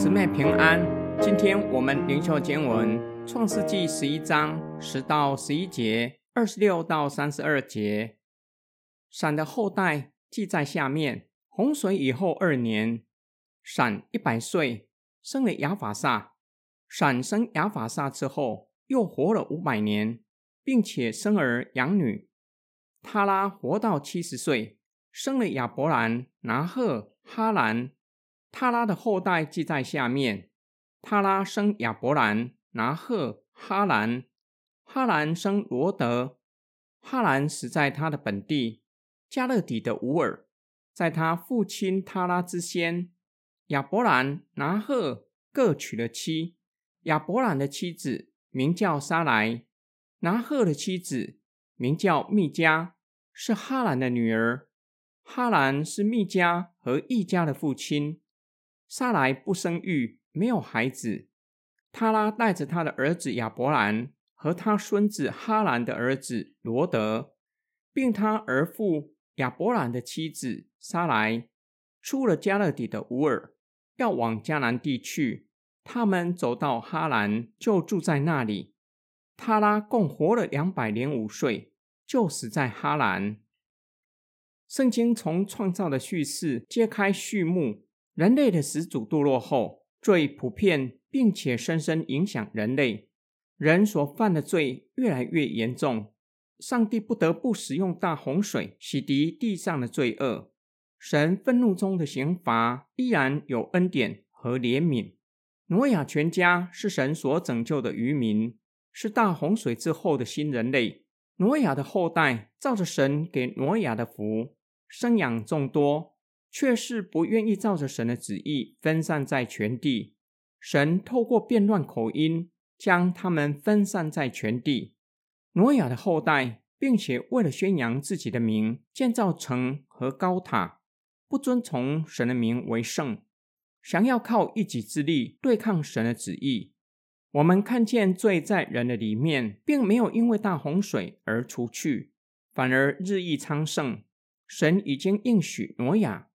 姊妹平安，今天我们灵修经文《创世纪》十一章十到十一节，二十六到三十二节。闪的后代记在下面。洪水以后二年，闪一百岁，生了亚法萨。闪生亚法萨之后，又活了五百年，并且生儿养女。他拉活到七十岁，生了亚伯兰、拿赫、哈兰。他拉的后代记在下面：他拉生亚伯兰、拿赫、哈兰。哈兰生罗德。哈兰死在他的本地加勒底的乌尔，在他父亲他拉之先，亚伯兰、拿赫各娶了妻。亚伯兰的妻子名叫撒莱，拿赫的妻子名叫密加，是哈兰的女儿。哈兰是密加和易家的父亲。撒来不生育，没有孩子。他拉带着他的儿子亚伯兰和他孙子哈兰的儿子罗德，并他儿父亚伯兰的妻子撒来，出了加勒底的乌尔，要往迦南地去。他们走到哈兰，就住在那里。他拉共活了两百零五岁，就死在哈兰。圣经从创造的叙事揭开序幕。人类的始祖堕落后，最普遍并且深深影响人类。人所犯的罪越来越严重，上帝不得不使用大洪水洗涤地上的罪恶。神愤怒中的刑罚依然有恩典和怜悯。挪亚全家是神所拯救的渔民，是大洪水之后的新人类。挪亚的后代照着神给挪亚的福，生养众多。却是不愿意照着神的旨意分散在全地。神透过变乱口音，将他们分散在全地。挪亚的后代，并且为了宣扬自己的名，建造城和高塔，不遵从神的名为圣，想要靠一己之力对抗神的旨意。我们看见罪在人的里面，并没有因为大洪水而除去，反而日益昌盛。神已经应许挪亚。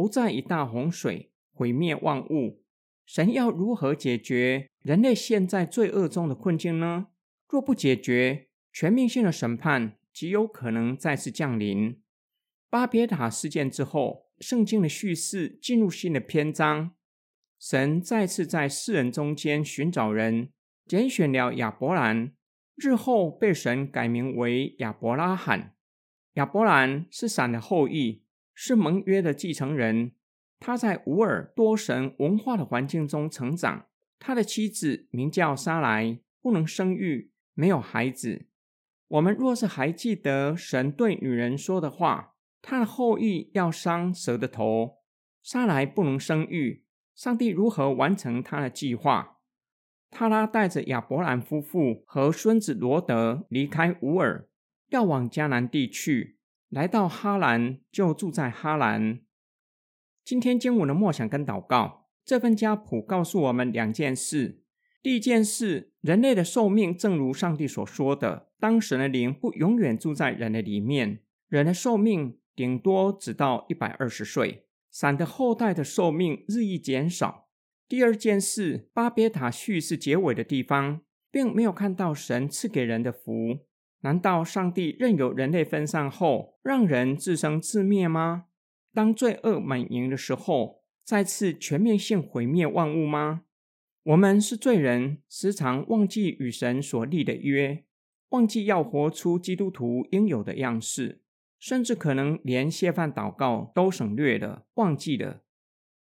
不再以大洪水毁灭万物，神要如何解决人类现在罪恶中的困境呢？若不解决，全面性的审判极有可能再次降临。巴别塔事件之后，圣经的叙事进入新的篇章。神再次在世人中间寻找人，拣选了亚伯兰，日后被神改名为亚伯拉罕。亚伯兰是闪的后裔。是盟约的继承人，他在乌尔多神文化的环境中成长。他的妻子名叫沙莱，不能生育，没有孩子。我们若是还记得神对女人说的话，他的后裔要伤蛇的头。沙莱不能生育，上帝如何完成他的计划？他拉带着亚伯兰夫妇和孙子罗德离开乌尔，要往迦南地去。来到哈兰，就住在哈兰。今天经文的默想跟祷告，这份家谱告诉我们两件事。第一件事，人类的寿命正如上帝所说的，当神的灵不永远住在人的里面，人的寿命顶多只到一百二十岁。闪的后代的寿命日益减少。第二件事，巴别塔叙事结尾的地方，并没有看到神赐给人的福。难道上帝任由人类分散后，让人自生自灭吗？当罪恶满盈的时候，再次全面性毁灭万物吗？我们是罪人，时常忘记与神所立的约，忘记要活出基督徒应有的样式，甚至可能连谢饭祷告都省略了，忘记了。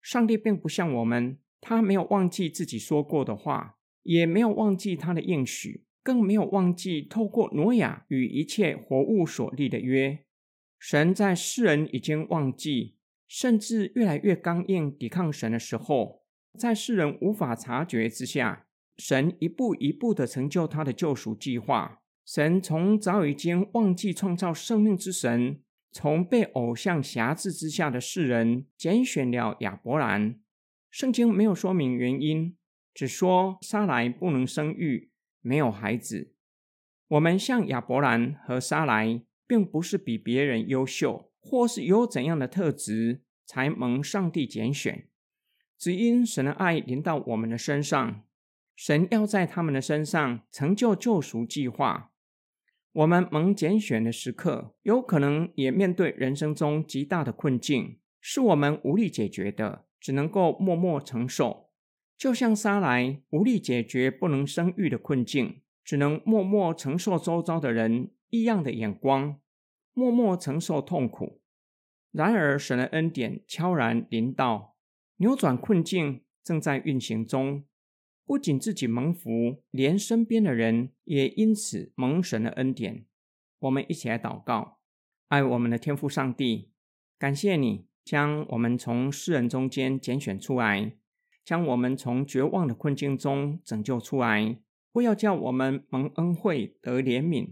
上帝并不像我们，他没有忘记自己说过的话，也没有忘记他的应许。更没有忘记透过挪亚与一切活物所立的约。神在世人已经忘记，甚至越来越刚硬抵抗神的时候，在世人无法察觉之下，神一步一步的成就他的救赎计划。神从早已经忘记创造生命之神，从被偶像辖制之下的世人拣选了亚伯兰。圣经没有说明原因，只说撒来不能生育。没有孩子，我们像亚伯兰和撒莱，并不是比别人优秀，或是有怎样的特质才蒙上帝拣选。只因神的爱临到我们的身上，神要在他们的身上成就救赎计划。我们蒙拣选的时刻，有可能也面对人生中极大的困境，是我们无力解决的，只能够默默承受。就像沙来无力解决不能生育的困境，只能默默承受周遭的人异样的眼光，默默承受痛苦。然而，神的恩典悄然临到，扭转困境正在运行中。不仅自己蒙福，连身边的人也因此蒙神的恩典。我们一起来祷告：爱我们的天父上帝，感谢你将我们从世人中间拣选出来，将我们从绝望的困境中拯救出来，不要叫我们蒙恩惠得怜悯。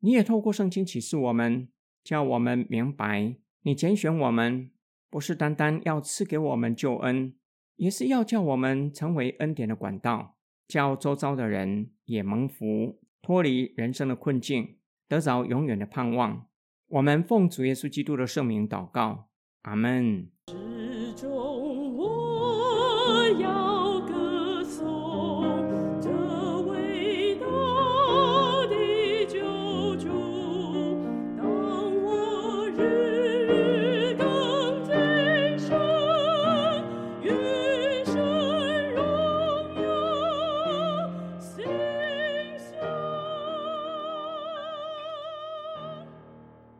你也透过圣经启示我们，叫我们明白。你拣选我们，不是单单要赐给我们救恩，也是要叫我们成为恩典的管道，叫周遭的人也蒙福，脱离人生的困境，得着永远的盼望。我们奉主耶稣基督的圣名祷告，阿门。